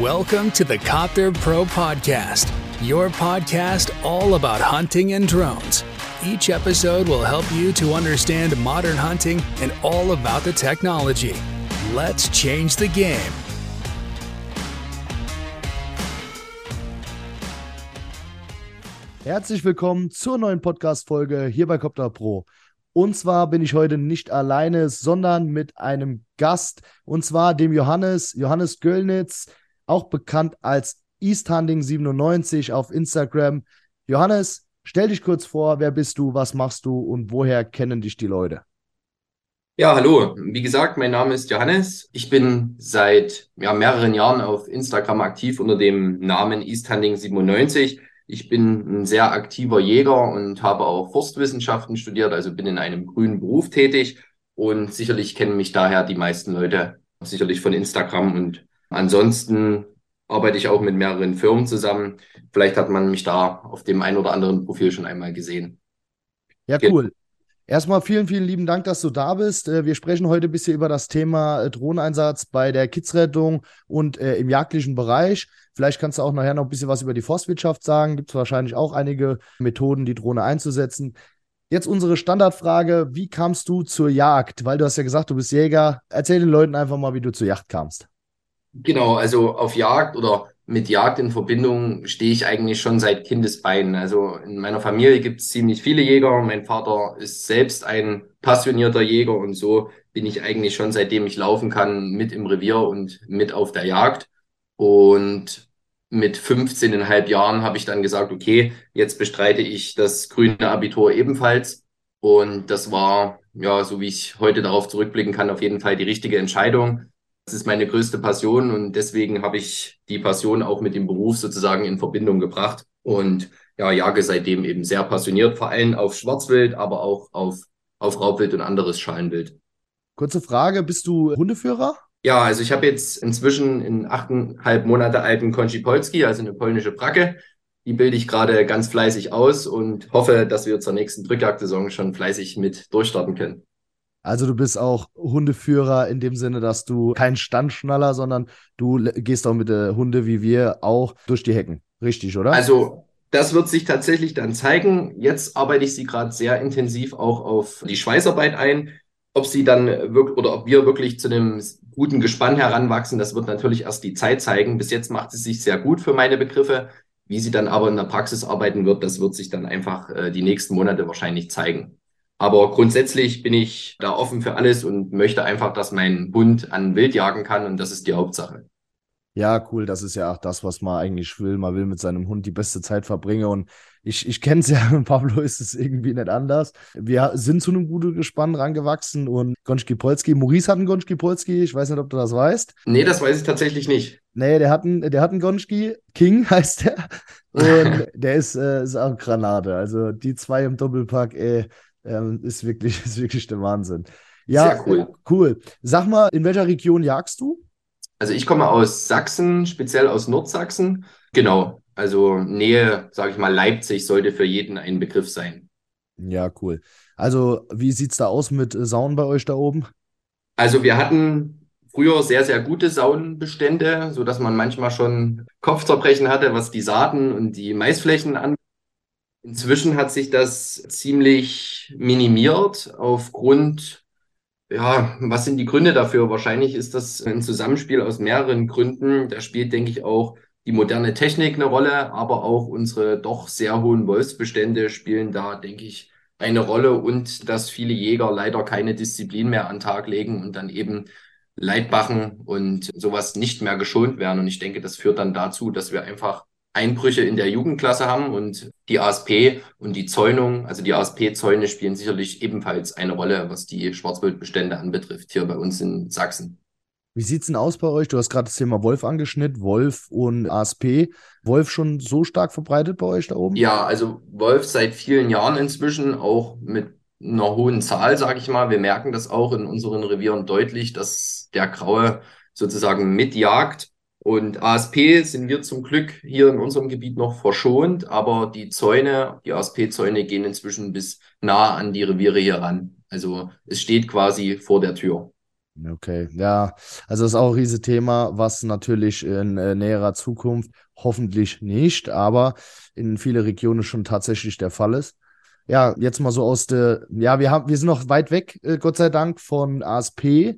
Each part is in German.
Welcome to the Copter Pro Podcast, your podcast all about hunting and drones. Each episode will help you to understand modern hunting and all about the technology. Let's change the game. Herzlich willkommen zur neuen Podcast-Folge hier bei Copter Pro. Und zwar bin ich heute nicht alleine, sondern mit einem Gast, und zwar dem Johannes, Johannes Göllnitz, auch bekannt als EastHunting97 auf Instagram. Johannes, stell dich kurz vor, wer bist du, was machst du und woher kennen dich die Leute? Ja, hallo. Wie gesagt, mein Name ist Johannes. Ich bin seit ja, mehreren Jahren auf Instagram aktiv unter dem Namen EastHunting97. Ich bin ein sehr aktiver Jäger und habe auch Forstwissenschaften studiert, also bin in einem grünen Beruf tätig und sicherlich kennen mich daher die meisten Leute sicherlich von Instagram und ansonsten arbeite ich auch mit mehreren Firmen zusammen. Vielleicht hat man mich da auf dem ein oder anderen Profil schon einmal gesehen. Ja, cool. Erstmal vielen, vielen lieben Dank, dass du da bist. Äh, wir sprechen heute ein bisschen über das Thema äh, Drohneneinsatz bei der Kidsrettung und äh, im jagdlichen Bereich. Vielleicht kannst du auch nachher noch ein bisschen was über die Forstwirtschaft sagen. Gibt es wahrscheinlich auch einige Methoden, die Drohne einzusetzen. Jetzt unsere Standardfrage: Wie kamst du zur Jagd? Weil du hast ja gesagt, du bist Jäger. Erzähl den Leuten einfach mal, wie du zur Jagd kamst. Genau, also auf Jagd oder mit Jagd in Verbindung stehe ich eigentlich schon seit Kindesbeinen. Also in meiner Familie gibt es ziemlich viele Jäger. Mein Vater ist selbst ein passionierter Jäger und so bin ich eigentlich schon seitdem ich laufen kann mit im Revier und mit auf der Jagd. Und mit 15,5 Jahren habe ich dann gesagt, okay, jetzt bestreite ich das grüne Abitur ebenfalls. Und das war, ja, so wie ich heute darauf zurückblicken kann, auf jeden Fall die richtige Entscheidung das ist meine größte Passion und deswegen habe ich die Passion auch mit dem Beruf sozusagen in Verbindung gebracht und ja, jage seitdem eben sehr passioniert, vor allem auf Schwarzwild, aber auch auf, auf Raubwild und anderes Schalenwild. Kurze Frage, bist du Hundeführer? Ja, also ich habe jetzt inzwischen einen achteinhalb Monate alten Konchi Polski, also eine polnische Bracke. Die bilde ich gerade ganz fleißig aus und hoffe, dass wir zur nächsten Drückjagdsaison schon fleißig mit durchstarten können. Also du bist auch Hundeführer in dem Sinne, dass du kein Standschnaller, sondern du gehst auch mit der Hunde wie wir auch durch die Hecken. Richtig, oder? Also das wird sich tatsächlich dann zeigen. Jetzt arbeite ich sie gerade sehr intensiv auch auf die Schweißarbeit ein. Ob sie dann wirklich oder ob wir wirklich zu einem guten Gespann heranwachsen, das wird natürlich erst die Zeit zeigen. Bis jetzt macht sie sich sehr gut für meine Begriffe. Wie sie dann aber in der Praxis arbeiten wird, das wird sich dann einfach äh, die nächsten Monate wahrscheinlich zeigen. Aber grundsätzlich bin ich da offen für alles und möchte einfach, dass mein Hund an Wild jagen kann und das ist die Hauptsache. Ja, cool. Das ist ja auch das, was man eigentlich will. Man will mit seinem Hund die beste Zeit verbringen. Und ich, ich kenne es ja, Pablo ist es irgendwie nicht anders. Wir sind zu einem guten Gespann rangewachsen und Gonski Polski, Maurice hat einen Gonski Polski. Ich weiß nicht, ob du das weißt. Nee, das weiß ich tatsächlich nicht. Nee, der hat einen, der hat einen Gonski. King heißt der. Und der ist, äh, ist auch Granate. Also die zwei im Doppelpack, ey, ähm, ist, wirklich, ist wirklich der Wahnsinn. Ja, Sehr cool. Äh, cool. Sag mal, in welcher Region jagst du? Also ich komme aus Sachsen, speziell aus Nordsachsen. Genau. Also Nähe, sage ich mal, Leipzig sollte für jeden ein Begriff sein. Ja, cool. Also wie sieht es da aus mit äh, Saunen bei euch da oben? Also wir hatten früher sehr, sehr gute Saunenbestände, sodass man manchmal schon Kopfzerbrechen hatte, was die Saaten und die Maisflächen angeht. Inzwischen hat sich das ziemlich minimiert aufgrund, ja, was sind die Gründe dafür? Wahrscheinlich ist das ein Zusammenspiel aus mehreren Gründen. Da spielt, denke ich, auch die moderne Technik eine Rolle, aber auch unsere doch sehr hohen Wolfsbestände spielen da, denke ich, eine Rolle und dass viele Jäger leider keine Disziplin mehr an Tag legen und dann eben Leitbachen und sowas nicht mehr geschont werden. Und ich denke, das führt dann dazu, dass wir einfach Einbrüche in der Jugendklasse haben und die ASP und die Zäunung, also die ASP-Zäune spielen sicherlich ebenfalls eine Rolle, was die Schwarzwildbestände anbetrifft, hier bei uns in Sachsen. Wie sieht's denn aus bei euch? Du hast gerade das Thema Wolf angeschnitten, Wolf und ASP. Wolf schon so stark verbreitet bei euch da oben? Ja, also Wolf seit vielen Jahren inzwischen, auch mit einer hohen Zahl, sage ich mal. Wir merken das auch in unseren Revieren deutlich, dass der Graue sozusagen mitjagt und ASP sind wir zum Glück hier in unserem Gebiet noch verschont, aber die Zäune, die ASP-Zäune gehen inzwischen bis nah an die Reviere hier ran. Also es steht quasi vor der Tür. Okay, ja, also das ist auch ein riesiges Thema, was natürlich in äh, näherer Zukunft hoffentlich nicht, aber in vielen Regionen schon tatsächlich der Fall ist. Ja, jetzt mal so aus der, ja, wir haben, wir sind noch weit weg, äh, Gott sei Dank, von ASP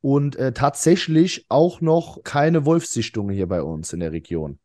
und äh, tatsächlich auch noch keine Wolfssichtungen hier bei uns in der Region.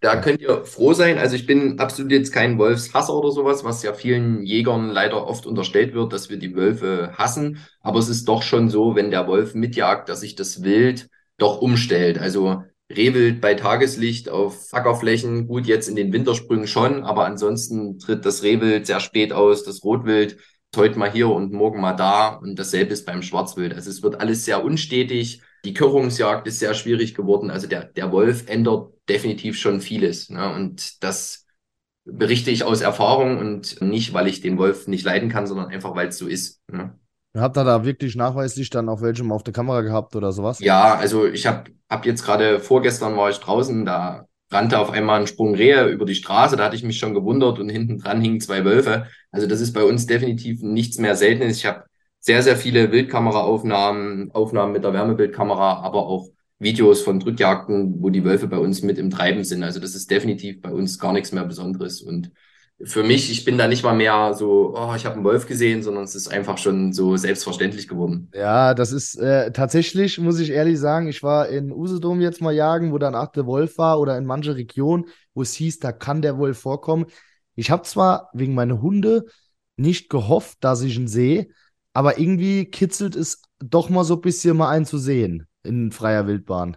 Da könnt ihr froh sein. Also ich bin absolut jetzt kein Wolfshasser oder sowas, was ja vielen Jägern leider oft unterstellt wird, dass wir die Wölfe hassen. Aber es ist doch schon so, wenn der Wolf mitjagt, dass sich das Wild doch umstellt. Also Rehwild bei Tageslicht auf Ackerflächen, gut, jetzt in den Wintersprüngen schon, aber ansonsten tritt das Rehwild sehr spät aus, das Rotwild heute mal hier und morgen mal da und dasselbe ist beim Schwarzwild. Also es wird alles sehr unstetig. Die Körungsjagd ist sehr schwierig geworden. Also der, der Wolf ändert definitiv schon vieles. Ne? Und das berichte ich aus Erfahrung und nicht, weil ich den Wolf nicht leiden kann, sondern einfach, weil es so ist. Ne? Habt ihr da wirklich nachweislich dann auch welchem auf der Kamera gehabt oder sowas? Ja, also ich habe hab jetzt gerade vorgestern war ich draußen, da rannte auf einmal ein Sprung Rehe über die Straße, da hatte ich mich schon gewundert und hinten dran hingen zwei Wölfe. Also das ist bei uns definitiv nichts mehr Seltenes. Ich habe sehr, sehr viele Wildkameraaufnahmen, Aufnahmen mit der Wärmebildkamera, aber auch Videos von Drückjagden, wo die Wölfe bei uns mit im Treiben sind. Also das ist definitiv bei uns gar nichts mehr Besonderes. Und für mich, ich bin da nicht mal mehr so, oh, ich habe einen Wolf gesehen, sondern es ist einfach schon so selbstverständlich geworden. Ja, das ist äh, tatsächlich, muss ich ehrlich sagen, ich war in Usedom jetzt mal jagen, wo dann auch der Wolf war oder in manche Regionen, wo es hieß, da kann der Wolf vorkommen. Ich habe zwar wegen meiner Hunde nicht gehofft, dass ich ihn sehe, aber irgendwie kitzelt es doch mal so ein bisschen mal einen zu sehen in freier Wildbahn?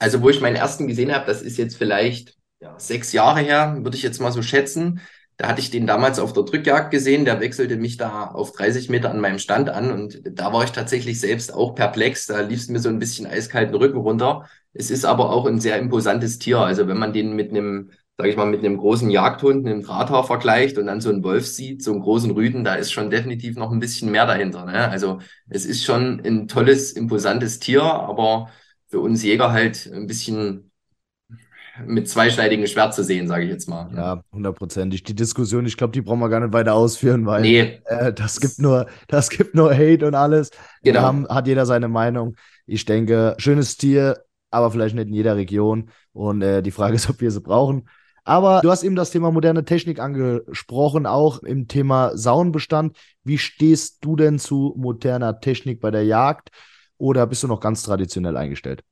Also, wo ich meinen ersten gesehen habe, das ist jetzt vielleicht ja, sechs Jahre her, würde ich jetzt mal so schätzen. Da hatte ich den damals auf der Drückjagd gesehen, der wechselte mich da auf 30 Meter an meinem Stand an und da war ich tatsächlich selbst auch perplex. Da lief es mir so ein bisschen eiskalten Rücken runter. Es ist aber auch ein sehr imposantes Tier. Also wenn man den mit einem sage ich mal, mit einem großen Jagdhund, einem Drahthaar vergleicht und dann so einen Wolf sieht, so einen großen Rüden, da ist schon definitiv noch ein bisschen mehr dahinter. Ne? Also es ist schon ein tolles, imposantes Tier, aber für uns Jäger halt ein bisschen mit zweischneidigem Schwert zu sehen, sage ich jetzt mal. Ja, hundertprozentig. Die Diskussion, ich glaube, die brauchen wir gar nicht weiter ausführen, weil nee. äh, das gibt nur, das gibt nur Hate und alles. Genau. Da haben, hat jeder seine Meinung. Ich denke, schönes Tier, aber vielleicht nicht in jeder Region. Und äh, die Frage ist, ob wir sie brauchen. Aber du hast eben das Thema moderne Technik angesprochen, auch im Thema Saunenbestand. Wie stehst du denn zu moderner Technik bei der Jagd oder bist du noch ganz traditionell eingestellt?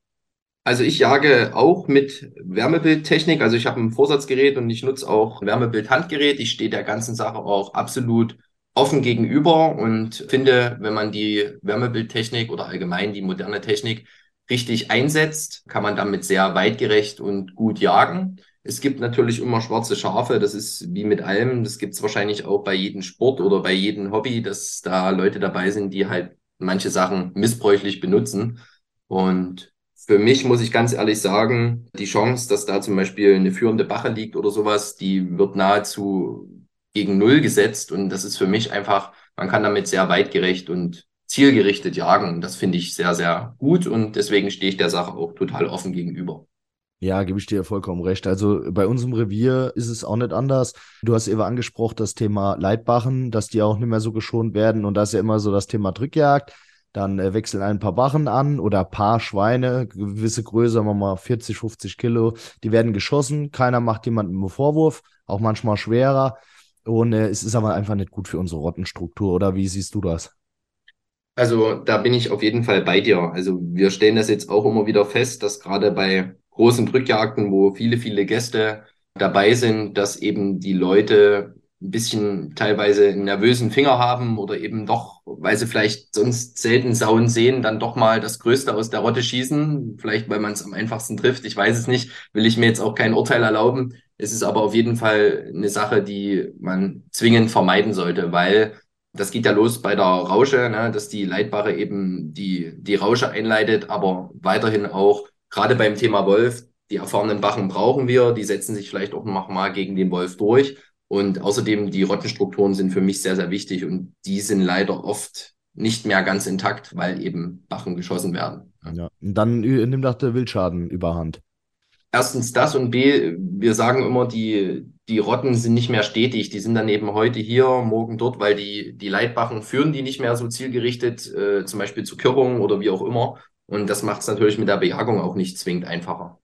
Also ich jage auch mit Wärmebildtechnik. Also ich habe ein Vorsatzgerät und ich nutze auch Wärmebildhandgerät. Ich stehe der ganzen Sache auch absolut offen gegenüber und finde, wenn man die Wärmebildtechnik oder allgemein die moderne Technik richtig einsetzt, kann man damit sehr weitgerecht und gut jagen. Es gibt natürlich immer schwarze Schafe, das ist wie mit allem, das gibt es wahrscheinlich auch bei jedem Sport oder bei jedem Hobby, dass da Leute dabei sind, die halt manche Sachen missbräuchlich benutzen. Und für mich muss ich ganz ehrlich sagen, die Chance, dass da zum Beispiel eine führende Bache liegt oder sowas, die wird nahezu gegen Null gesetzt. Und das ist für mich einfach, man kann damit sehr weitgerecht und zielgerichtet jagen. Das finde ich sehr, sehr gut und deswegen stehe ich der Sache auch total offen gegenüber. Ja, gebe ich dir vollkommen recht. Also bei unserem Revier ist es auch nicht anders. Du hast eben angesprochen, das Thema Leitbachen, dass die auch nicht mehr so geschont werden. Und da ist ja immer so das Thema Drückjagd. Dann äh, wechseln ein paar Bachen an oder ein paar Schweine, gewisse Größe, sagen wir mal 40, 50 Kilo. Die werden geschossen. Keiner macht jemandem einen Vorwurf, auch manchmal schwerer. Und äh, es ist aber einfach nicht gut für unsere Rottenstruktur. Oder wie siehst du das? Also da bin ich auf jeden Fall bei dir. Also wir stellen das jetzt auch immer wieder fest, dass gerade bei großen Drückjagden, wo viele, viele Gäste dabei sind, dass eben die Leute ein bisschen teilweise einen nervösen Finger haben oder eben doch, weil sie vielleicht sonst selten Sauen sehen, dann doch mal das Größte aus der Rotte schießen. Vielleicht, weil man es am einfachsten trifft. Ich weiß es nicht. Will ich mir jetzt auch kein Urteil erlauben. Es ist aber auf jeden Fall eine Sache, die man zwingend vermeiden sollte, weil das geht ja los bei der Rausche, ne, dass die Leitbare eben die, die Rausche einleitet, aber weiterhin auch gerade beim Thema Wolf, die erfahrenen Bachen brauchen wir, die setzen sich vielleicht auch noch mal gegen den Wolf durch. Und außerdem die Rottenstrukturen sind für mich sehr, sehr wichtig und die sind leider oft nicht mehr ganz intakt, weil eben Bachen geschossen werden. Ja, und dann nimmt auch der Wildschaden überhand. Erstens das und B, wir sagen immer, die, die Rotten sind nicht mehr stetig. Die sind dann eben heute hier, morgen dort, weil die, die Leitbachen führen die nicht mehr so zielgerichtet, äh, zum Beispiel zu Körungen oder wie auch immer. Und das macht es natürlich mit der Bejagung auch nicht zwingend einfacher.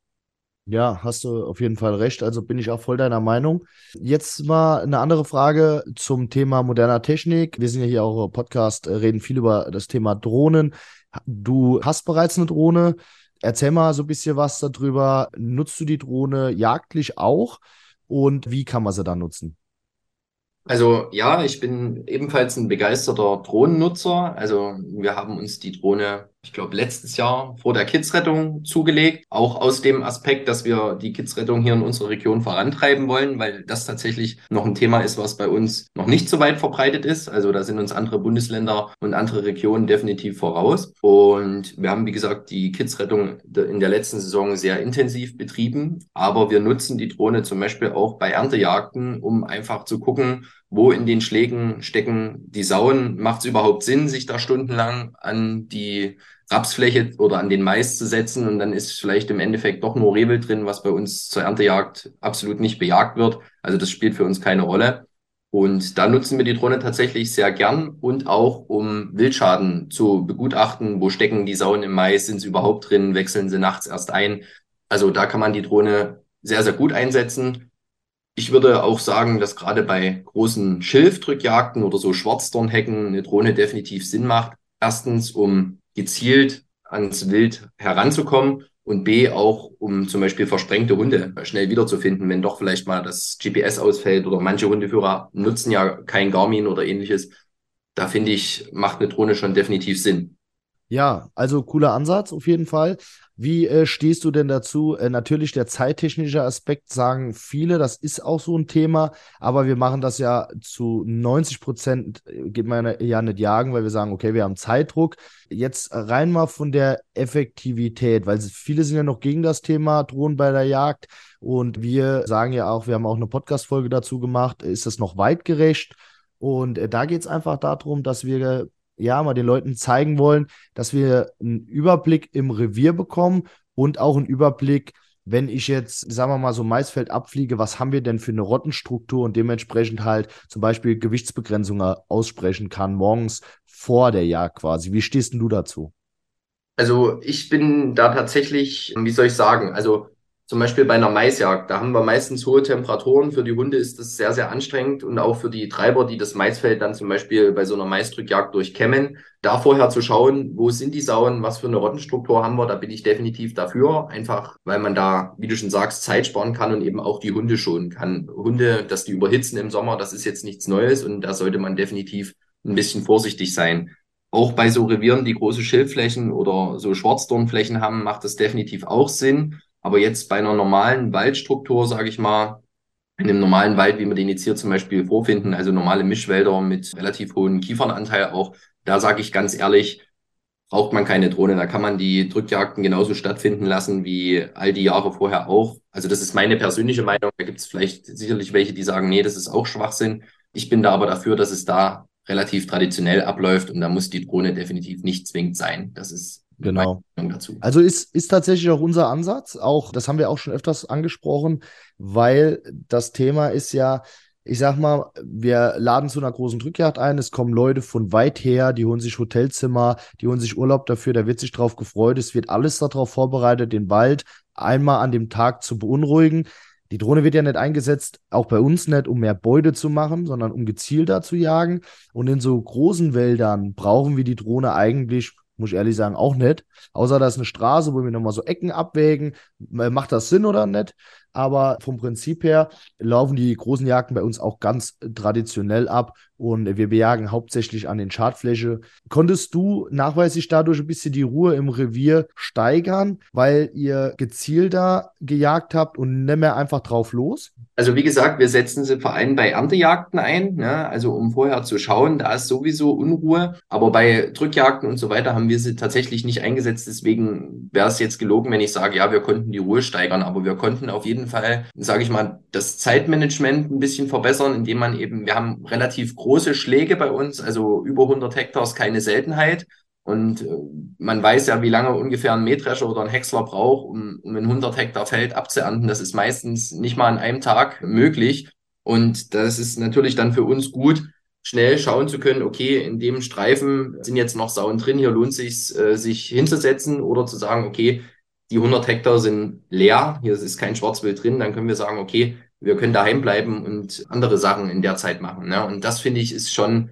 Ja, hast du auf jeden Fall recht. Also bin ich auch voll deiner Meinung. Jetzt mal eine andere Frage zum Thema moderner Technik. Wir sind ja hier auch im Podcast, äh, reden viel über das Thema Drohnen. Du hast bereits eine Drohne. Erzähl mal so ein bisschen was darüber. Nutzt du die Drohne jagdlich auch? und wie kann man sie dann nutzen? Also ja, ich bin ebenfalls ein begeisterter Drohnennutzer. Also wir haben uns die Drohne ich glaube, letztes Jahr vor der Kidsrettung zugelegt. Auch aus dem Aspekt, dass wir die Kidsrettung hier in unserer Region vorantreiben wollen, weil das tatsächlich noch ein Thema ist, was bei uns noch nicht so weit verbreitet ist. Also da sind uns andere Bundesländer und andere Regionen definitiv voraus. Und wir haben, wie gesagt, die Kidsrettung in der letzten Saison sehr intensiv betrieben. Aber wir nutzen die Drohne zum Beispiel auch bei Erntejagden, um einfach zu gucken, wo in den Schlägen stecken die Sauen. Macht es überhaupt Sinn, sich da stundenlang an die Rapsfläche oder an den Mais zu setzen und dann ist vielleicht im Endeffekt doch nur Rehwild drin, was bei uns zur Erntejagd absolut nicht bejagt wird. Also das spielt für uns keine Rolle. Und da nutzen wir die Drohne tatsächlich sehr gern und auch um Wildschaden zu begutachten. Wo stecken die Sauen im Mais? Sind sie überhaupt drin? Wechseln sie nachts erst ein? Also da kann man die Drohne sehr, sehr gut einsetzen. Ich würde auch sagen, dass gerade bei großen Schilfdrückjagden oder so Schwarzdornhecken eine Drohne definitiv Sinn macht. Erstens, um gezielt ans Wild heranzukommen und B auch, um zum Beispiel versprengte Hunde schnell wiederzufinden, wenn doch vielleicht mal das GPS ausfällt oder manche Hundeführer nutzen ja kein Garmin oder ähnliches. Da finde ich, macht eine Drohne schon definitiv Sinn. Ja, also cooler Ansatz auf jeden Fall. Wie äh, stehst du denn dazu? Äh, natürlich der zeittechnische Aspekt sagen viele, das ist auch so ein Thema, aber wir machen das ja zu 90 Prozent, äh, geht man ja nicht jagen, weil wir sagen, okay, wir haben Zeitdruck. Jetzt rein mal von der Effektivität, weil viele sind ja noch gegen das Thema Drohnen bei der Jagd und wir sagen ja auch, wir haben auch eine Podcast-Folge dazu gemacht, ist das noch weitgerecht? Und äh, da geht es einfach darum, dass wir ja, mal den Leuten zeigen wollen, dass wir einen Überblick im Revier bekommen und auch einen Überblick, wenn ich jetzt, sagen wir mal, so Maisfeld abfliege, was haben wir denn für eine Rottenstruktur und dementsprechend halt zum Beispiel Gewichtsbegrenzungen aussprechen kann, morgens vor der Jagd quasi. Wie stehst denn du dazu? Also ich bin da tatsächlich, wie soll ich sagen, also zum Beispiel bei einer Maisjagd, da haben wir meistens hohe Temperaturen. Für die Hunde ist das sehr, sehr anstrengend und auch für die Treiber, die das Maisfeld dann zum Beispiel bei so einer Maisdrückjagd durchkämmen, da vorher zu schauen, wo sind die Sauen, was für eine Rottenstruktur haben wir, da bin ich definitiv dafür. Einfach, weil man da, wie du schon sagst, Zeit sparen kann und eben auch die Hunde schonen kann. Hunde, dass die überhitzen im Sommer, das ist jetzt nichts Neues und da sollte man definitiv ein bisschen vorsichtig sein. Auch bei so Revieren, die große Schilfflächen oder so Schwarzdornflächen haben, macht das definitiv auch Sinn. Aber jetzt bei einer normalen Waldstruktur, sage ich mal, in einem normalen Wald, wie wir den jetzt hier zum Beispiel vorfinden, also normale Mischwälder mit relativ hohem Kiefernanteil auch, da sage ich ganz ehrlich, braucht man keine Drohne. Da kann man die Drückjagden genauso stattfinden lassen wie all die Jahre vorher auch. Also das ist meine persönliche Meinung. Da gibt es vielleicht sicherlich welche, die sagen, nee, das ist auch Schwachsinn. Ich bin da aber dafür, dass es da relativ traditionell abläuft und da muss die Drohne definitiv nicht zwingend sein. Das ist Genau. Also ist, ist tatsächlich auch unser Ansatz. Auch, das haben wir auch schon öfters angesprochen, weil das Thema ist ja, ich sag mal, wir laden zu einer großen Drückjagd ein. Es kommen Leute von weit her, die holen sich Hotelzimmer, die holen sich Urlaub dafür, da wird sich drauf gefreut. Es wird alles darauf vorbereitet, den Wald einmal an dem Tag zu beunruhigen. Die Drohne wird ja nicht eingesetzt, auch bei uns nicht, um mehr Beute zu machen, sondern um gezielter zu jagen. Und in so großen Wäldern brauchen wir die Drohne eigentlich muss ich ehrlich sagen, auch nicht. Außer da ist eine Straße, wo wir nochmal so Ecken abwägen. Macht das Sinn oder nicht? Aber vom Prinzip her laufen die großen Jagden bei uns auch ganz traditionell ab und wir bejagen hauptsächlich an den Schadfläche. Konntest du nachweislich dadurch ein bisschen die Ruhe im Revier steigern, weil ihr gezielter gejagt habt und nicht mehr einfach drauf los? Also wie gesagt, wir setzen sie vor allem bei Erntejagden ein, ne? also um vorher zu schauen, da ist sowieso Unruhe. Aber bei Drückjagden und so weiter haben wir sie tatsächlich nicht eingesetzt. Deswegen wäre es jetzt gelogen, wenn ich sage, ja, wir konnten die Ruhe steigern. Aber wir konnten auf jeden Fall, sage ich mal, das Zeitmanagement ein bisschen verbessern, indem man eben, wir haben relativ große Schläge bei uns, also über 100 Hektar ist keine Seltenheit. Und äh, man weiß ja, wie lange ungefähr ein Mähdrescher oder ein Häcksler braucht, um, um ein 100 Hektar Feld abzuernten. Das ist meistens nicht mal an einem Tag möglich. Und das ist natürlich dann für uns gut, schnell schauen zu können, okay, in dem Streifen sind jetzt noch Sauen drin, hier lohnt es sich, äh, sich hinzusetzen oder zu sagen, okay, die 100 Hektar sind leer, hier ist kein Schwarzwild drin, dann können wir sagen, okay, wir können daheim bleiben und andere Sachen in der Zeit machen. Ne? Und das finde ich ist schon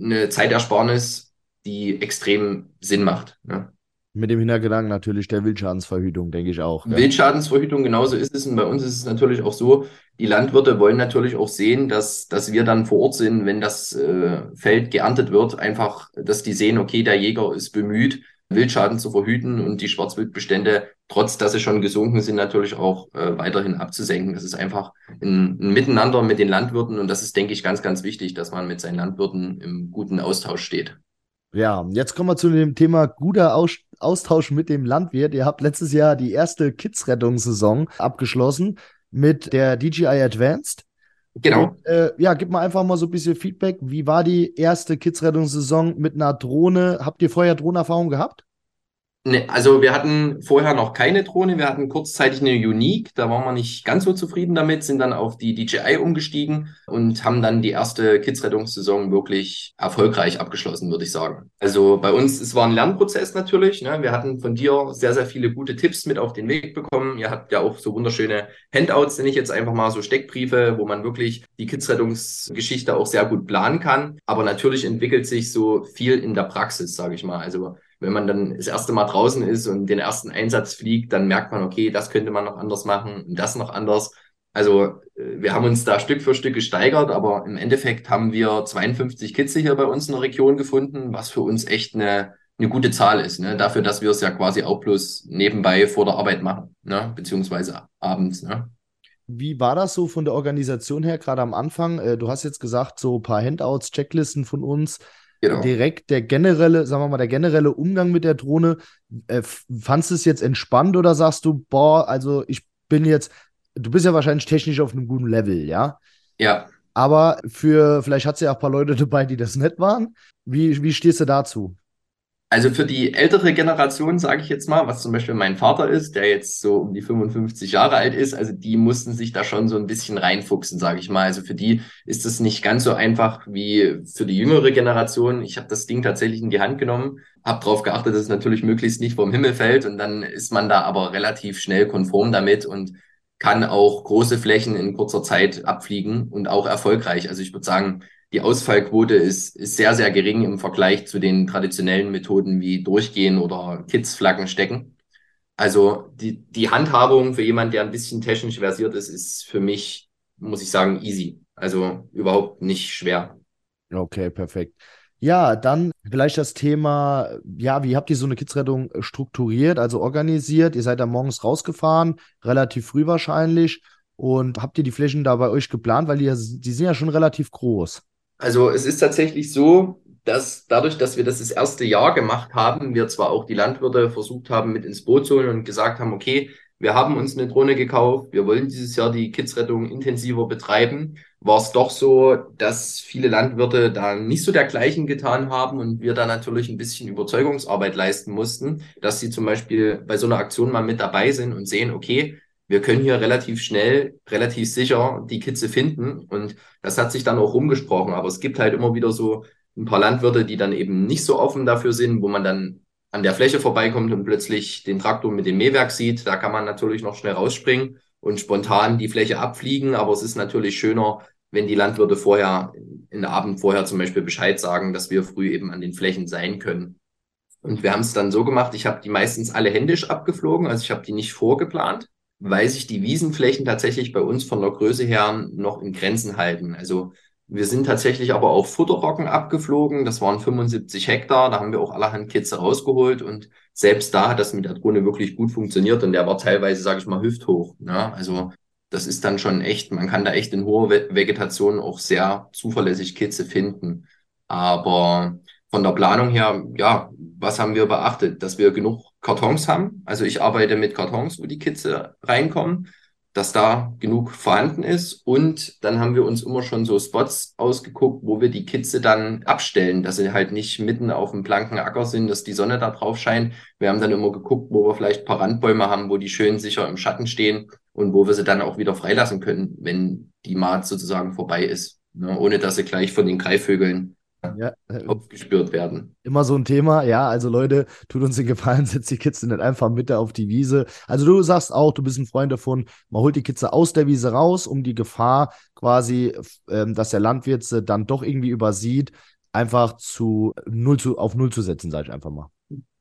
eine Zeitersparnis, die extrem Sinn macht. Ne? Mit dem Hintergedanken natürlich der Wildschadensverhütung, denke ich auch. Ja. Wildschadensverhütung, genauso ist es. Und bei uns ist es natürlich auch so, die Landwirte wollen natürlich auch sehen, dass, dass wir dann vor Ort sind, wenn das äh, Feld geerntet wird, einfach, dass die sehen, okay, der Jäger ist bemüht, Wildschaden zu verhüten und die Schwarzwildbestände, trotz dass sie schon gesunken sind, natürlich auch äh, weiterhin abzusenken. Das ist einfach ein, ein, Miteinander mit den Landwirten und das ist, denke ich, ganz, ganz wichtig, dass man mit seinen Landwirten im guten Austausch steht. Ja, jetzt kommen wir zu dem Thema guter Aus Austausch mit dem Landwirt. Ihr habt letztes Jahr die erste Kids-Rettungssaison abgeschlossen mit der DJI Advanced. Genau. Und, äh, ja, gib mal einfach mal so ein bisschen Feedback. Wie war die erste Kids-Rettungssaison mit einer Drohne? Habt ihr vorher Drohnenerfahrung gehabt? Ne, also wir hatten vorher noch keine Drohne, wir hatten kurzzeitig eine Unique, da waren wir nicht ganz so zufrieden damit, sind dann auf die DJI umgestiegen und haben dann die erste Kids-Rettungssaison wirklich erfolgreich abgeschlossen, würde ich sagen. Also bei uns, es war ein Lernprozess natürlich. Ne? Wir hatten von dir sehr, sehr viele gute Tipps mit auf den Weg bekommen. Ihr habt ja auch so wunderschöne Handouts, nenne ich jetzt einfach mal so Steckbriefe, wo man wirklich die Kids-Rettungsgeschichte auch sehr gut planen kann. Aber natürlich entwickelt sich so viel in der Praxis, sage ich mal. Also wenn man dann das erste Mal draußen ist und den ersten Einsatz fliegt, dann merkt man, okay, das könnte man noch anders machen und das noch anders. Also äh, wir haben uns da Stück für Stück gesteigert, aber im Endeffekt haben wir 52 Kitze hier bei uns in der Region gefunden, was für uns echt eine, eine gute Zahl ist, ne? dafür, dass wir es ja quasi auch bloß nebenbei vor der Arbeit machen, ne? beziehungsweise abends. Ne? Wie war das so von der Organisation her, gerade am Anfang? Äh, du hast jetzt gesagt, so ein paar Handouts, Checklisten von uns. Genau. Direkt der generelle, sagen wir mal, der generelle Umgang mit der Drohne, äh, fandst du es jetzt entspannt oder sagst du, boah, also ich bin jetzt, du bist ja wahrscheinlich technisch auf einem guten Level, ja? Ja. Aber für, vielleicht hat es ja auch ein paar Leute dabei, die das nett waren. Wie, wie stehst du dazu? Also für die ältere Generation, sage ich jetzt mal, was zum Beispiel mein Vater ist, der jetzt so um die 55 Jahre alt ist, also die mussten sich da schon so ein bisschen reinfuchsen, sage ich mal. Also für die ist es nicht ganz so einfach wie für die jüngere Generation. Ich habe das Ding tatsächlich in die Hand genommen, habe darauf geachtet, dass es natürlich möglichst nicht vom Himmel fällt und dann ist man da aber relativ schnell konform damit und kann auch große Flächen in kurzer Zeit abfliegen und auch erfolgreich. Also ich würde sagen, die Ausfallquote ist, ist sehr, sehr gering im Vergleich zu den traditionellen Methoden wie Durchgehen oder Kidsflaggen stecken. Also die, die Handhabung für jemand, der ein bisschen technisch versiert ist, ist für mich, muss ich sagen, easy. Also überhaupt nicht schwer. Okay, perfekt. Ja, dann vielleicht das Thema, ja, wie habt ihr so eine Kidsrettung strukturiert, also organisiert? Ihr seid da morgens rausgefahren, relativ früh wahrscheinlich. Und habt ihr die Flächen da bei euch geplant? Weil die, die sind ja schon relativ groß. Also es ist tatsächlich so, dass dadurch, dass wir das das erste Jahr gemacht haben, wir zwar auch die Landwirte versucht haben, mit ins Boot zu holen und gesagt haben, okay, wir haben uns eine Drohne gekauft, wir wollen dieses Jahr die Kidsrettung intensiver betreiben, war es doch so, dass viele Landwirte da nicht so dergleichen getan haben und wir da natürlich ein bisschen Überzeugungsarbeit leisten mussten, dass sie zum Beispiel bei so einer Aktion mal mit dabei sind und sehen, okay, wir können hier relativ schnell, relativ sicher die Kitze finden. Und das hat sich dann auch rumgesprochen. Aber es gibt halt immer wieder so ein paar Landwirte, die dann eben nicht so offen dafür sind, wo man dann an der Fläche vorbeikommt und plötzlich den Traktor mit dem Mähwerk sieht. Da kann man natürlich noch schnell rausspringen und spontan die Fläche abfliegen. Aber es ist natürlich schöner, wenn die Landwirte vorher, in der Abend vorher zum Beispiel Bescheid sagen, dass wir früh eben an den Flächen sein können. Und wir haben es dann so gemacht, ich habe die meistens alle händisch abgeflogen, also ich habe die nicht vorgeplant weil sich die Wiesenflächen tatsächlich bei uns von der Größe her noch in Grenzen halten. Also wir sind tatsächlich aber auch Futterrocken abgeflogen. Das waren 75 Hektar. Da haben wir auch allerhand Kitze rausgeholt. Und selbst da hat das mit der Drohne wirklich gut funktioniert. Und der war teilweise, sage ich mal, hüfthoch. Ne? Also das ist dann schon echt, man kann da echt in hoher Vegetation auch sehr zuverlässig Kitze finden. Aber von der Planung her, ja, was haben wir beachtet? Dass wir genug Kartons haben. Also ich arbeite mit Kartons, wo die Kitze reinkommen, dass da genug vorhanden ist. Und dann haben wir uns immer schon so Spots ausgeguckt, wo wir die Kitze dann abstellen, dass sie halt nicht mitten auf dem blanken Acker sind, dass die Sonne da drauf scheint. Wir haben dann immer geguckt, wo wir vielleicht ein paar Randbäume haben, wo die schön sicher im Schatten stehen und wo wir sie dann auch wieder freilassen können, wenn die Maat sozusagen vorbei ist, ne? ohne dass sie gleich von den Greifvögeln ja, äh, aufgespürt werden. Immer so ein Thema, ja. Also Leute, tut uns den Gefallen, setzt die Kitze nicht einfach mit auf die Wiese. Also du sagst auch, du bist ein Freund davon, man holt die Kitze aus der Wiese raus, um die Gefahr quasi, ähm, dass der Landwirt sie dann doch irgendwie übersieht, einfach zu null zu auf null zu setzen, sage ich einfach mal.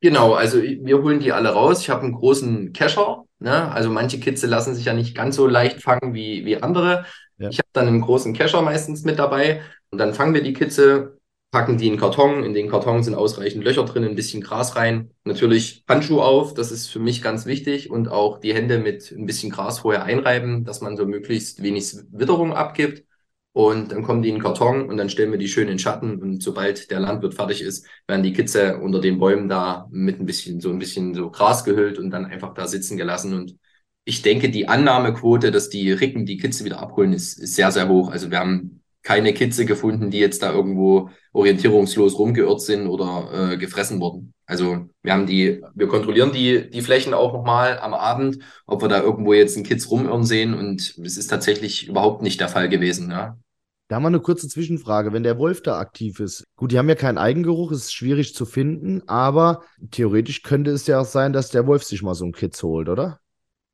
Genau, also wir holen die alle raus. Ich habe einen großen Kescher. Ne? Also manche Kitze lassen sich ja nicht ganz so leicht fangen wie, wie andere. Ja. Ich habe dann einen großen Kescher meistens mit dabei und dann fangen wir die Kitze packen die in Karton. In den Karton sind ausreichend Löcher drin, ein bisschen Gras rein. Natürlich Handschuh auf, das ist für mich ganz wichtig. Und auch die Hände mit ein bisschen Gras vorher einreiben, dass man so möglichst wenig Witterung abgibt. Und dann kommen die in den Karton und dann stellen wir die schön in Schatten. Und sobald der Landwirt fertig ist, werden die Kitze unter den Bäumen da mit ein bisschen, so ein bisschen so Gras gehüllt und dann einfach da sitzen gelassen. Und ich denke, die Annahmequote, dass die Ricken die Kitze wieder abholen, ist, ist sehr, sehr hoch. Also wir haben keine Kitze gefunden, die jetzt da irgendwo orientierungslos rumgeirrt sind oder äh, gefressen wurden. Also wir haben die, wir kontrollieren die, die Flächen auch nochmal am Abend, ob wir da irgendwo jetzt einen Kitz rumirren sehen und es ist tatsächlich überhaupt nicht der Fall gewesen. Ja. Da haben wir eine kurze Zwischenfrage. Wenn der Wolf da aktiv ist, gut, die haben ja keinen Eigengeruch, ist schwierig zu finden, aber theoretisch könnte es ja auch sein, dass der Wolf sich mal so einen Kitz holt, oder?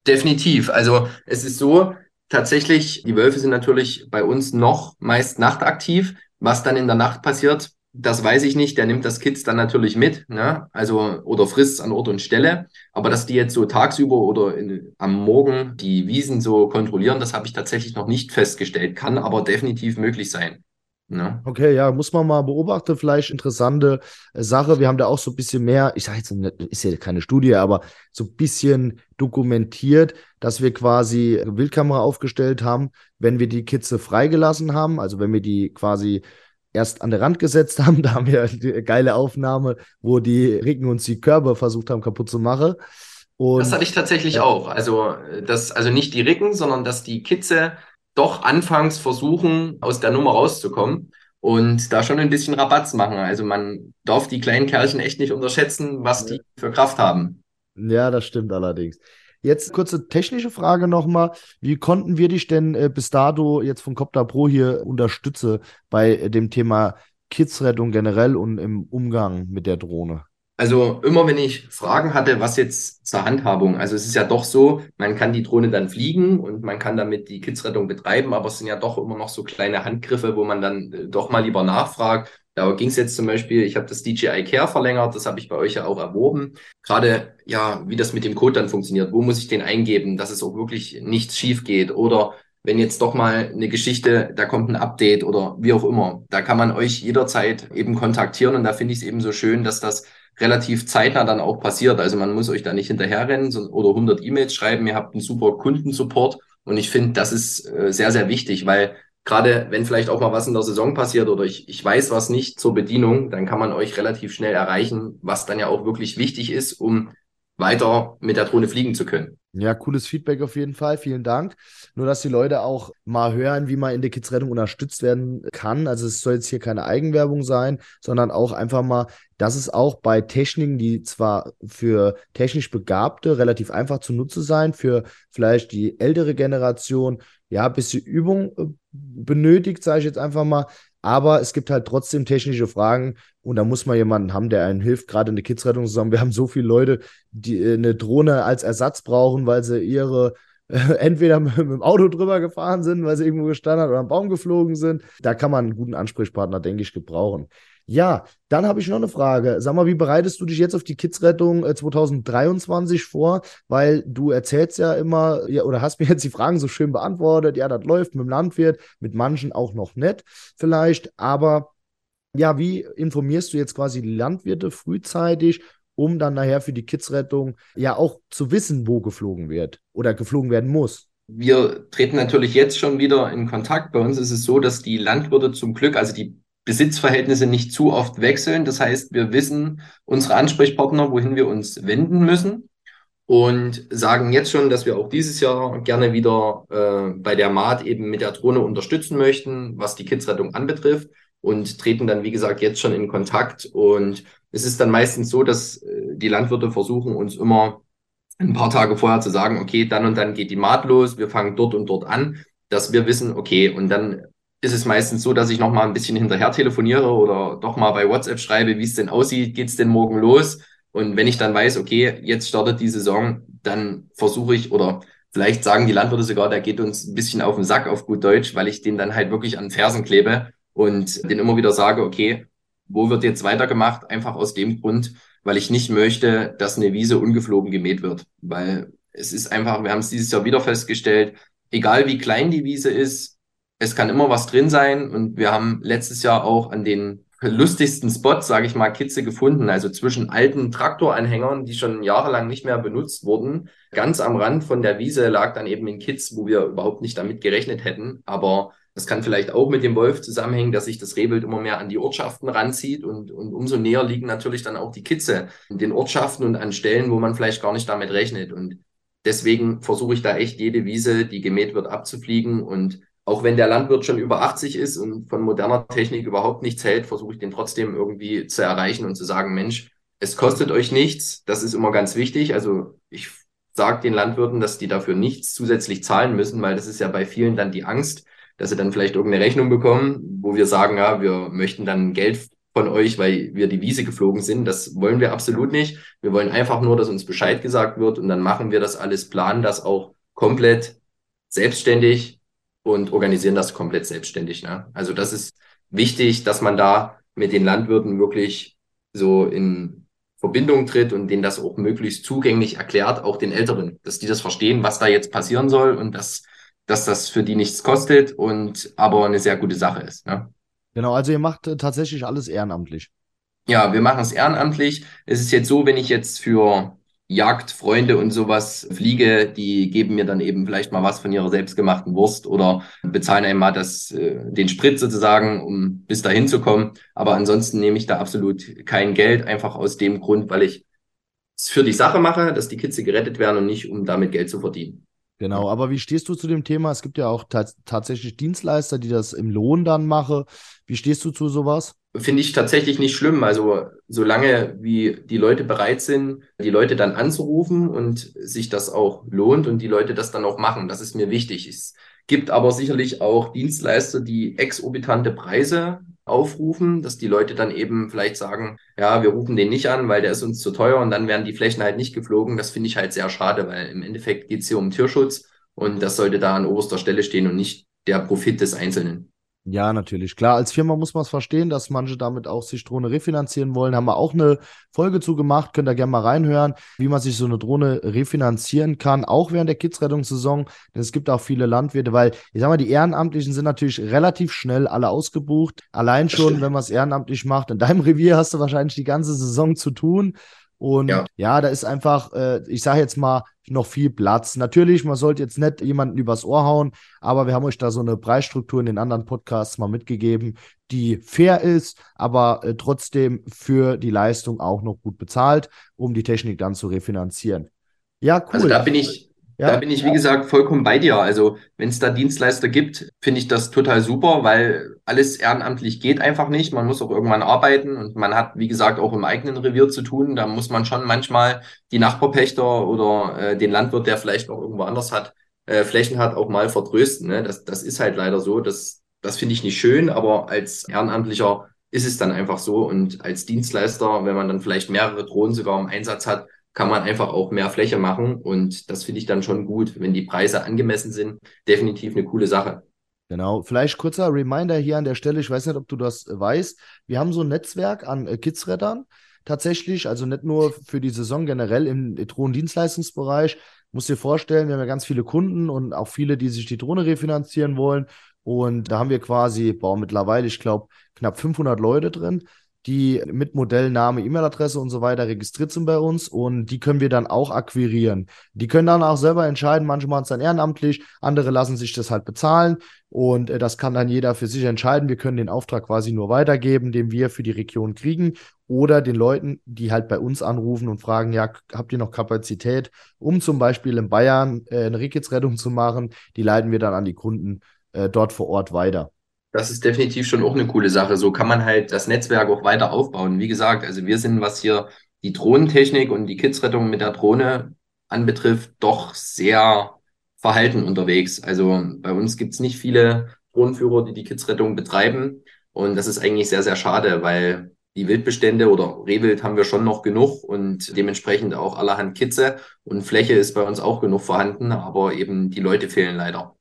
Definitiv. Also es ist so, tatsächlich, die Wölfe sind natürlich bei uns noch meist nachtaktiv. Was dann in der Nacht passiert, das weiß ich nicht. Der nimmt das Kids dann natürlich mit, ne? also oder frisst an Ort und Stelle. Aber dass die jetzt so tagsüber oder in, am Morgen die Wiesen so kontrollieren, das habe ich tatsächlich noch nicht festgestellt. Kann aber definitiv möglich sein. Ja. Okay, ja, muss man mal beobachten, vielleicht interessante äh, Sache. Wir haben da auch so ein bisschen mehr, ich sage jetzt, ist ja keine Studie, aber so ein bisschen dokumentiert, dass wir quasi Wildkamera aufgestellt haben, wenn wir die Kitze freigelassen haben, also wenn wir die quasi erst an der Rand gesetzt haben, da haben wir eine geile Aufnahme, wo die Ricken uns die Körbe versucht haben kaputt zu machen. Und, das hatte ich tatsächlich ja. auch. Also, das, also nicht die Ricken, sondern dass die Kitze doch anfangs versuchen, aus der Nummer rauszukommen und da schon ein bisschen Rabatz machen. Also man darf die kleinen Kerlchen echt nicht unterschätzen, was die für Kraft haben. Ja, das stimmt allerdings. Jetzt kurze technische Frage nochmal. Wie konnten wir dich denn äh, bis dato jetzt von Copter Pro hier unterstützen bei äh, dem Thema Kidsrettung generell und im Umgang mit der Drohne? Also immer wenn ich Fragen hatte, was jetzt zur Handhabung, also es ist ja doch so, man kann die Drohne dann fliegen und man kann damit die Kidsrettung betreiben, aber es sind ja doch immer noch so kleine Handgriffe, wo man dann äh, doch mal lieber nachfragt. Da ging es jetzt zum Beispiel, ich habe das DJI Care verlängert, das habe ich bei euch ja auch erworben. Gerade ja, wie das mit dem Code dann funktioniert, wo muss ich den eingeben, dass es auch wirklich nichts schief geht oder wenn jetzt doch mal eine Geschichte, da kommt ein Update oder wie auch immer, da kann man euch jederzeit eben kontaktieren und da finde ich es eben so schön, dass das relativ zeitnah dann auch passiert. Also man muss euch da nicht hinterherrennen oder 100 E-Mails schreiben. Ihr habt einen super Kundensupport und ich finde, das ist äh, sehr, sehr wichtig, weil gerade wenn vielleicht auch mal was in der Saison passiert oder ich, ich weiß was nicht zur Bedienung, dann kann man euch relativ schnell erreichen, was dann ja auch wirklich wichtig ist, um weiter mit der Drohne fliegen zu können. Ja, cooles Feedback auf jeden Fall. Vielen Dank. Nur, dass die Leute auch mal hören, wie man in der Kids-Rettung unterstützt werden kann. Also es soll jetzt hier keine Eigenwerbung sein, sondern auch einfach mal, dass es auch bei Techniken, die zwar für technisch Begabte relativ einfach zu nutzen sein, für vielleicht die ältere Generation, ja, ein bisschen Übung äh, benötigt, sage ich jetzt einfach mal, aber es gibt halt trotzdem technische Fragen und da muss man jemanden haben, der einen hilft, gerade in der Kidsrettung zusammen. Wir haben so viele Leute, die äh, eine Drohne als Ersatz brauchen, weil sie ihre entweder mit, mit, dem Auto drüber gefahren sind, weil sie irgendwo gestanden hat oder am Baum geflogen sind. Da kann man einen guten Ansprechpartner, denke ich, gebrauchen. Ja, dann habe ich noch eine Frage. Sag mal, wie bereitest du dich jetzt auf die Kidsrettung 2023 äh, vor? Weil du erzählst ja immer, ja, oder hast mir jetzt die Fragen so schön beantwortet. Ja, das läuft mit dem Landwirt, mit manchen auch noch nicht vielleicht. Aber ja, wie informierst du jetzt quasi die Landwirte frühzeitig, um dann nachher für die Kidsrettung ja auch zu wissen, wo geflogen wird oder geflogen werden muss? Wir treten natürlich jetzt schon wieder in Kontakt. Bei uns ist es so, dass die Landwirte zum Glück, also die Besitzverhältnisse nicht zu oft wechseln. Das heißt, wir wissen unsere Ansprechpartner, wohin wir uns wenden müssen und sagen jetzt schon, dass wir auch dieses Jahr gerne wieder äh, bei der Maat eben mit der Drohne unterstützen möchten, was die Kidsrettung anbetrifft und treten dann, wie gesagt, jetzt schon in Kontakt. Und es ist dann meistens so, dass äh, die Landwirte versuchen, uns immer ein paar Tage vorher zu sagen, okay, dann und dann geht die Maat los, wir fangen dort und dort an. dass wir wissen, okay, und dann ist es meistens so, dass ich noch mal ein bisschen hinterher telefoniere oder doch mal bei WhatsApp schreibe, wie es denn aussieht, geht es denn morgen los? Und wenn ich dann weiß, okay, jetzt startet die Saison, dann versuche ich oder vielleicht sagen die Landwirte sogar, der geht uns ein bisschen auf den Sack auf gut Deutsch, weil ich den dann halt wirklich an Fersen klebe und den immer wieder sage, okay, wo wird jetzt weitergemacht? Einfach aus dem Grund, weil ich nicht möchte, dass eine Wiese ungeflogen gemäht wird, weil es ist einfach, wir haben es dieses Jahr wieder festgestellt, egal wie klein die Wiese ist, es kann immer was drin sein. Und wir haben letztes Jahr auch an den lustigsten Spots, sage ich mal, Kitze gefunden. Also zwischen alten Traktoranhängern, die schon jahrelang nicht mehr benutzt wurden. Ganz am Rand von der Wiese lag dann eben ein Kitz, wo wir überhaupt nicht damit gerechnet hätten. Aber das kann vielleicht auch mit dem Wolf zusammenhängen, dass sich das Rehwild immer mehr an die Ortschaften ranzieht und, und umso näher liegen natürlich dann auch die Kitze in den Ortschaften und an Stellen, wo man vielleicht gar nicht damit rechnet. Und deswegen versuche ich da echt jede Wiese, die gemäht wird, abzufliegen und auch wenn der Landwirt schon über 80 ist und von moderner Technik überhaupt nichts hält, versuche ich den trotzdem irgendwie zu erreichen und zu sagen, Mensch, es kostet euch nichts. Das ist immer ganz wichtig. Also ich sage den Landwirten, dass die dafür nichts zusätzlich zahlen müssen, weil das ist ja bei vielen dann die Angst, dass sie dann vielleicht irgendeine Rechnung bekommen, wo wir sagen, ja, wir möchten dann Geld von euch, weil wir die Wiese geflogen sind. Das wollen wir absolut nicht. Wir wollen einfach nur, dass uns Bescheid gesagt wird und dann machen wir das alles, planen das auch komplett selbstständig und organisieren das komplett selbstständig. Ne? Also das ist wichtig, dass man da mit den Landwirten wirklich so in Verbindung tritt und denen das auch möglichst zugänglich erklärt, auch den Älteren, dass die das verstehen, was da jetzt passieren soll und dass, dass das für die nichts kostet und aber eine sehr gute Sache ist. Ne? Genau, also ihr macht äh, tatsächlich alles ehrenamtlich. Ja, wir machen es ehrenamtlich. Es ist jetzt so, wenn ich jetzt für Jagdfreunde und sowas fliege, die geben mir dann eben vielleicht mal was von ihrer selbstgemachten Wurst oder bezahlen einmal das, äh, den Sprit sozusagen, um bis dahin zu kommen. Aber ansonsten nehme ich da absolut kein Geld, einfach aus dem Grund, weil ich es für die Sache mache, dass die Kitze gerettet werden und nicht, um damit Geld zu verdienen. Genau, aber wie stehst du zu dem Thema? Es gibt ja auch tatsächlich Dienstleister, die das im Lohn dann machen. Wie stehst du zu sowas? finde ich tatsächlich nicht schlimm. Also solange wie die Leute bereit sind, die Leute dann anzurufen und sich das auch lohnt und die Leute das dann auch machen, das ist mir wichtig. Es gibt aber sicherlich auch Dienstleister, die exorbitante Preise aufrufen, dass die Leute dann eben vielleicht sagen, ja, wir rufen den nicht an, weil der ist uns zu teuer und dann werden die Flächen halt nicht geflogen. Das finde ich halt sehr schade, weil im Endeffekt geht es hier um Tierschutz und das sollte da an oberster Stelle stehen und nicht der Profit des Einzelnen. Ja, natürlich. Klar, als Firma muss man es verstehen, dass manche damit auch sich Drohne refinanzieren wollen. Haben wir auch eine Folge zu gemacht, könnt ihr gerne mal reinhören, wie man sich so eine Drohne refinanzieren kann, auch während der Kidsrettungssaison. Denn es gibt auch viele Landwirte, weil ich sag mal, die Ehrenamtlichen sind natürlich relativ schnell alle ausgebucht. Allein schon, wenn man es ehrenamtlich macht. In deinem Revier hast du wahrscheinlich die ganze Saison zu tun. Und ja, ja da ist einfach, äh, ich sage jetzt mal, noch viel Platz. Natürlich, man sollte jetzt nicht jemanden übers Ohr hauen, aber wir haben euch da so eine Preisstruktur in den anderen Podcasts mal mitgegeben, die fair ist, aber äh, trotzdem für die Leistung auch noch gut bezahlt, um die Technik dann zu refinanzieren. Ja, cool. Also da bin ich, ja. Da bin ich, wie gesagt, vollkommen bei dir. Also, wenn es da Dienstleister gibt, finde ich das total super, weil alles ehrenamtlich geht einfach nicht. Man muss auch irgendwann arbeiten und man hat, wie gesagt, auch im eigenen Revier zu tun. Da muss man schon manchmal die Nachbarpächter oder äh, den Landwirt, der vielleicht noch irgendwo anders hat, äh, Flächen hat, auch mal vertrösten. Ne? Das, das ist halt leider so. Das, das finde ich nicht schön, aber als Ehrenamtlicher ist es dann einfach so. Und als Dienstleister, wenn man dann vielleicht mehrere Drohnen sogar im Einsatz hat, kann man einfach auch mehr Fläche machen. Und das finde ich dann schon gut, wenn die Preise angemessen sind. Definitiv eine coole Sache. Genau, vielleicht kurzer Reminder hier an der Stelle. Ich weiß nicht, ob du das weißt. Wir haben so ein Netzwerk an äh, Kidsrettern tatsächlich, also nicht nur für die Saison generell im Drohnendienstleistungsbereich. Muss dir vorstellen, wir haben ja ganz viele Kunden und auch viele, die sich die Drohne refinanzieren wollen. Und da haben wir quasi, boah, mittlerweile, ich glaube, knapp 500 Leute drin die mit Modellname, E-Mail-Adresse und so weiter registriert sind bei uns und die können wir dann auch akquirieren. Die können dann auch selber entscheiden, manche machen es dann ehrenamtlich, andere lassen sich das halt bezahlen und äh, das kann dann jeder für sich entscheiden. Wir können den Auftrag quasi nur weitergeben, den wir für die Region kriegen oder den Leuten, die halt bei uns anrufen und fragen, ja, habt ihr noch Kapazität, um zum Beispiel in Bayern äh, eine Rehkitzrettung zu machen, die leiten wir dann an die Kunden äh, dort vor Ort weiter. Das ist definitiv schon auch eine coole Sache. So kann man halt das Netzwerk auch weiter aufbauen. Wie gesagt, also wir sind, was hier die Drohnentechnik und die Kidsrettung mit der Drohne anbetrifft, doch sehr Verhalten unterwegs. Also bei uns gibt es nicht viele Drohnenführer, die die Kidsrettung betreiben. Und das ist eigentlich sehr, sehr schade, weil die Wildbestände oder Rehwild haben wir schon noch genug und dementsprechend auch allerhand Kitze und Fläche ist bei uns auch genug vorhanden, aber eben die Leute fehlen leider.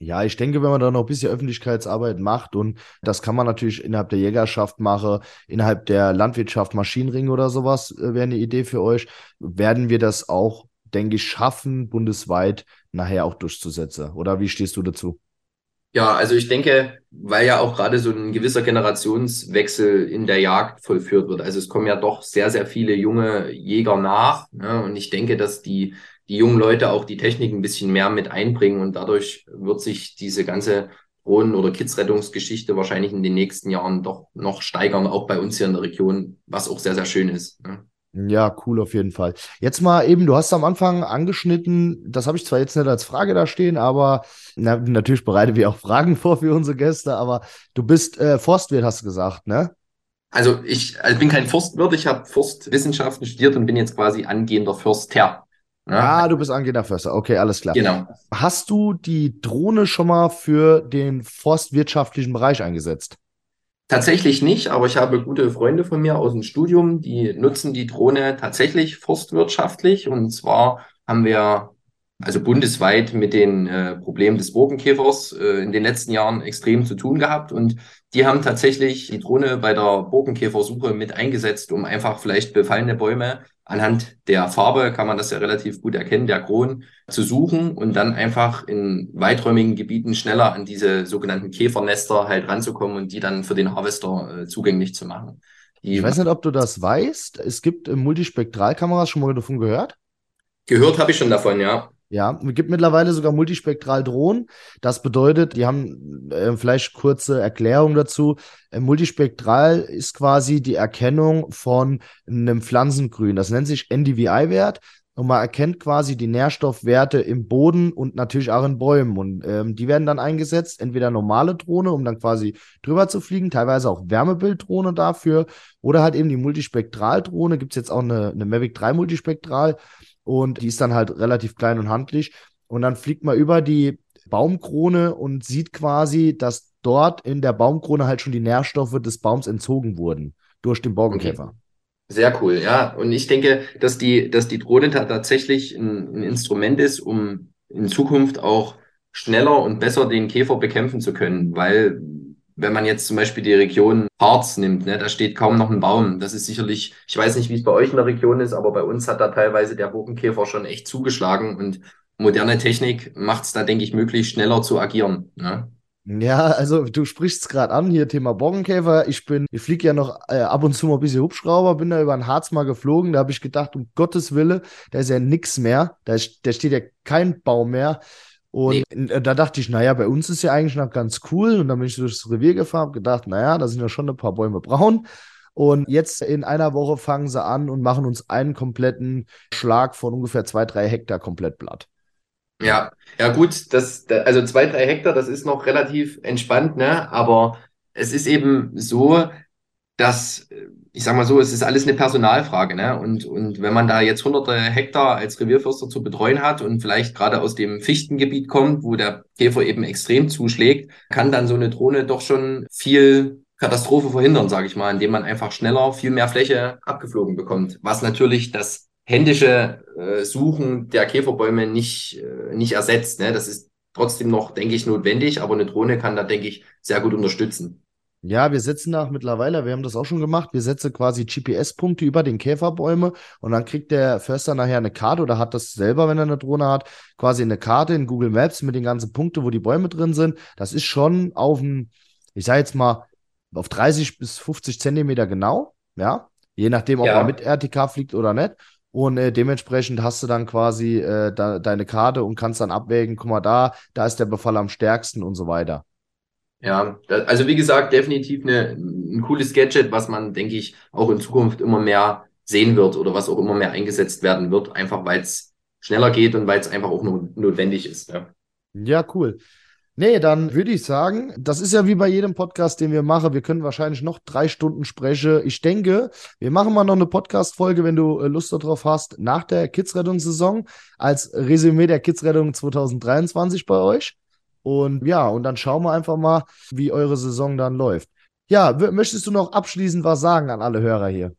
Ja, ich denke, wenn man da noch ein bisschen Öffentlichkeitsarbeit macht und das kann man natürlich innerhalb der Jägerschaft machen, innerhalb der Landwirtschaft Maschinenring oder sowas äh, wäre eine Idee für euch, werden wir das auch, denke ich, schaffen, bundesweit nachher auch durchzusetzen. Oder wie stehst du dazu? Ja, also ich denke, weil ja auch gerade so ein gewisser Generationswechsel in der Jagd vollführt wird. Also es kommen ja doch sehr, sehr viele junge Jäger nach. Ne? Und ich denke, dass die, die jungen Leute auch die Technik ein bisschen mehr mit einbringen und dadurch wird sich diese ganze Drohnen- oder Kidsrettungsgeschichte wahrscheinlich in den nächsten Jahren doch noch steigern, auch bei uns hier in der Region, was auch sehr, sehr schön ist. Ne? Ja, cool auf jeden Fall. Jetzt mal eben, du hast am Anfang angeschnitten, das habe ich zwar jetzt nicht als Frage da stehen, aber na, natürlich bereiten wir auch Fragen vor für unsere Gäste, aber du bist äh, Forstwirt, hast du gesagt, ne? Also ich also bin kein Forstwirt, ich habe Forstwissenschaften studiert und bin jetzt quasi angehender Förster. Ne? Ah, du bist angehender Förster, okay, alles klar. Genau. Hast du die Drohne schon mal für den forstwirtschaftlichen Bereich eingesetzt? Tatsächlich nicht, aber ich habe gute Freunde von mir aus dem Studium, die nutzen die Drohne tatsächlich forstwirtschaftlich. Und zwar haben wir also bundesweit mit den äh, Problemen des Borkenkäfers äh, in den letzten Jahren extrem zu tun gehabt. Und die haben tatsächlich die Drohne bei der Borkenkäfersuche mit eingesetzt, um einfach vielleicht befallene Bäume anhand der Farbe kann man das ja relativ gut erkennen, der Kron, zu suchen und dann einfach in weiträumigen Gebieten schneller an diese sogenannten Käfernester halt ranzukommen und die dann für den Harvester äh, zugänglich zu machen. Die ich weiß nicht, ob du das weißt. Es gibt äh, Multispektralkameras, schon mal davon gehört? Gehört habe ich schon davon, ja. Ja, es gibt mittlerweile sogar multispektral Drohnen. Das bedeutet, die haben äh, vielleicht kurze Erklärung dazu. Äh, multispektral ist quasi die Erkennung von einem Pflanzengrün. Das nennt sich NDVI-Wert. Und man erkennt quasi die Nährstoffwerte im Boden und natürlich auch in Bäumen. Und ähm, die werden dann eingesetzt, entweder normale Drohne, um dann quasi drüber zu fliegen, teilweise auch Wärmebilddrohne dafür, oder halt eben die Multispektraldrohne. Gibt es jetzt auch eine, eine Mavic 3 Multispektral und die ist dann halt relativ klein und handlich. Und dann fliegt man über die Baumkrone und sieht quasi, dass dort in der Baumkrone halt schon die Nährstoffe des Baums entzogen wurden durch den Borkenkäfer. Okay. Sehr cool, ja. Und ich denke, dass die, dass die Drohne tatsächlich ein, ein Instrument ist, um in Zukunft auch schneller und besser den Käfer bekämpfen zu können, weil wenn man jetzt zum Beispiel die Region Harz nimmt, ne, da steht kaum noch ein Baum. Das ist sicherlich, ich weiß nicht, wie es bei euch in der Region ist, aber bei uns hat da teilweise der Bogenkäfer schon echt zugeschlagen und moderne Technik macht es da, denke ich, möglich, schneller zu agieren. Ne? Ja, also du sprichst es gerade an, hier Thema Borkenkäfer. Ich bin, ich fliege ja noch äh, ab und zu mal ein bisschen Hubschrauber, bin da über den Harz mal geflogen. Da habe ich gedacht, um Gottes Wille, da ist ja nix mehr. Da, ist, da steht ja kein Baum mehr. Und nee. da dachte ich, naja, bei uns ist ja eigentlich noch ganz cool. Und dann bin ich durchs Revier gefahren, gedacht, naja, da sind ja schon ein paar Bäume braun. Und jetzt in einer Woche fangen sie an und machen uns einen kompletten Schlag von ungefähr zwei, drei Hektar komplett platt. Ja, ja gut, das, also zwei, drei Hektar, das ist noch relativ entspannt, ne? Aber es ist eben so, dass ich sag mal so, es ist alles eine Personalfrage, ne? Und, und wenn man da jetzt hunderte Hektar als Revierförster zu betreuen hat und vielleicht gerade aus dem Fichtengebiet kommt, wo der Käfer eben extrem zuschlägt, kann dann so eine Drohne doch schon viel Katastrophe verhindern, sage ich mal, indem man einfach schneller viel mehr Fläche abgeflogen bekommt. Was natürlich das händische äh, Suchen der Käferbäume nicht, äh, nicht ersetzt. Ne? Das ist trotzdem noch, denke ich, notwendig, aber eine Drohne kann da, denke ich, sehr gut unterstützen. Ja, wir setzen nach mittlerweile, wir haben das auch schon gemacht, wir setzen quasi GPS-Punkte über den Käferbäume und dann kriegt der Förster nachher eine Karte oder hat das selber, wenn er eine Drohne hat, quasi eine Karte in Google Maps mit den ganzen Punkten, wo die Bäume drin sind. Das ist schon auf ein, ich sage jetzt mal, auf 30 bis 50 Zentimeter genau, ja, je nachdem, ob ja. er mit RTK fliegt oder nicht. Und äh, dementsprechend hast du dann quasi äh, da, deine Karte und kannst dann abwägen, guck mal da, da ist der Befall am stärksten und so weiter. Ja, also wie gesagt, definitiv eine, ein cooles Gadget, was man, denke ich, auch in Zukunft immer mehr sehen wird oder was auch immer mehr eingesetzt werden wird, einfach weil es schneller geht und weil es einfach auch notwendig ist. Ja. ja, cool. Nee, dann würde ich sagen, das ist ja wie bei jedem Podcast, den wir machen. Wir können wahrscheinlich noch drei Stunden sprechen. Ich denke, wir machen mal noch eine Podcast-Folge, wenn du äh, Lust darauf hast, nach der Kidsrettungssaison als Resümee der Kidsrettung 2023 bei euch. Und ja, und dann schauen wir einfach mal, wie eure Saison dann läuft. Ja, möchtest du noch abschließend was sagen an alle Hörer hier?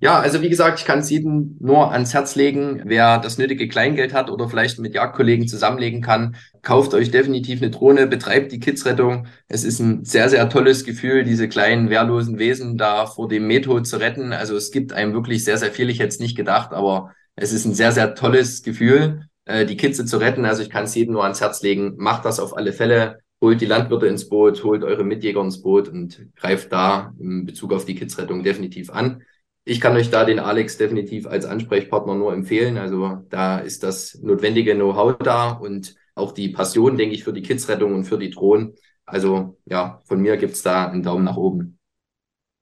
Ja, also wie gesagt, ich kann es jedem nur ans Herz legen, wer das nötige Kleingeld hat oder vielleicht mit Jagdkollegen zusammenlegen kann, kauft euch definitiv eine Drohne, betreibt die Kidsrettung. Es ist ein sehr, sehr tolles Gefühl, diese kleinen wehrlosen Wesen da vor dem Metro zu retten. Also es gibt einem wirklich sehr, sehr viel, ich hätte es nicht gedacht, aber es ist ein sehr, sehr tolles Gefühl, äh, die Kitze zu retten. Also ich kann es jedem nur ans Herz legen, macht das auf alle Fälle holt die Landwirte ins Boot, holt eure Mitjäger ins Boot und greift da in Bezug auf die Kidsrettung definitiv an ich kann euch da den Alex definitiv als Ansprechpartner nur empfehlen. Also da ist das notwendige Know-how da und auch die Passion, denke ich, für die Kidsrettung und für die Drohnen. Also ja, von mir gibt es da einen Daumen nach oben.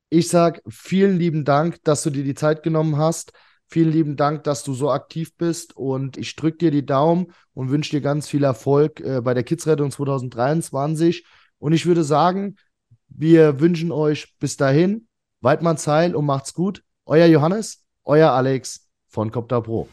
Ich sage vielen lieben Dank, dass du dir die Zeit genommen hast. Vielen lieben Dank, dass du so aktiv bist und ich drücke dir die Daumen und wünsche dir ganz viel Erfolg äh, bei der Kidsrettung 2023. Und ich würde sagen, wir wünschen euch bis dahin Weidmanns Heil und macht's gut. Euer Johannes, euer Alex von Copter Pro.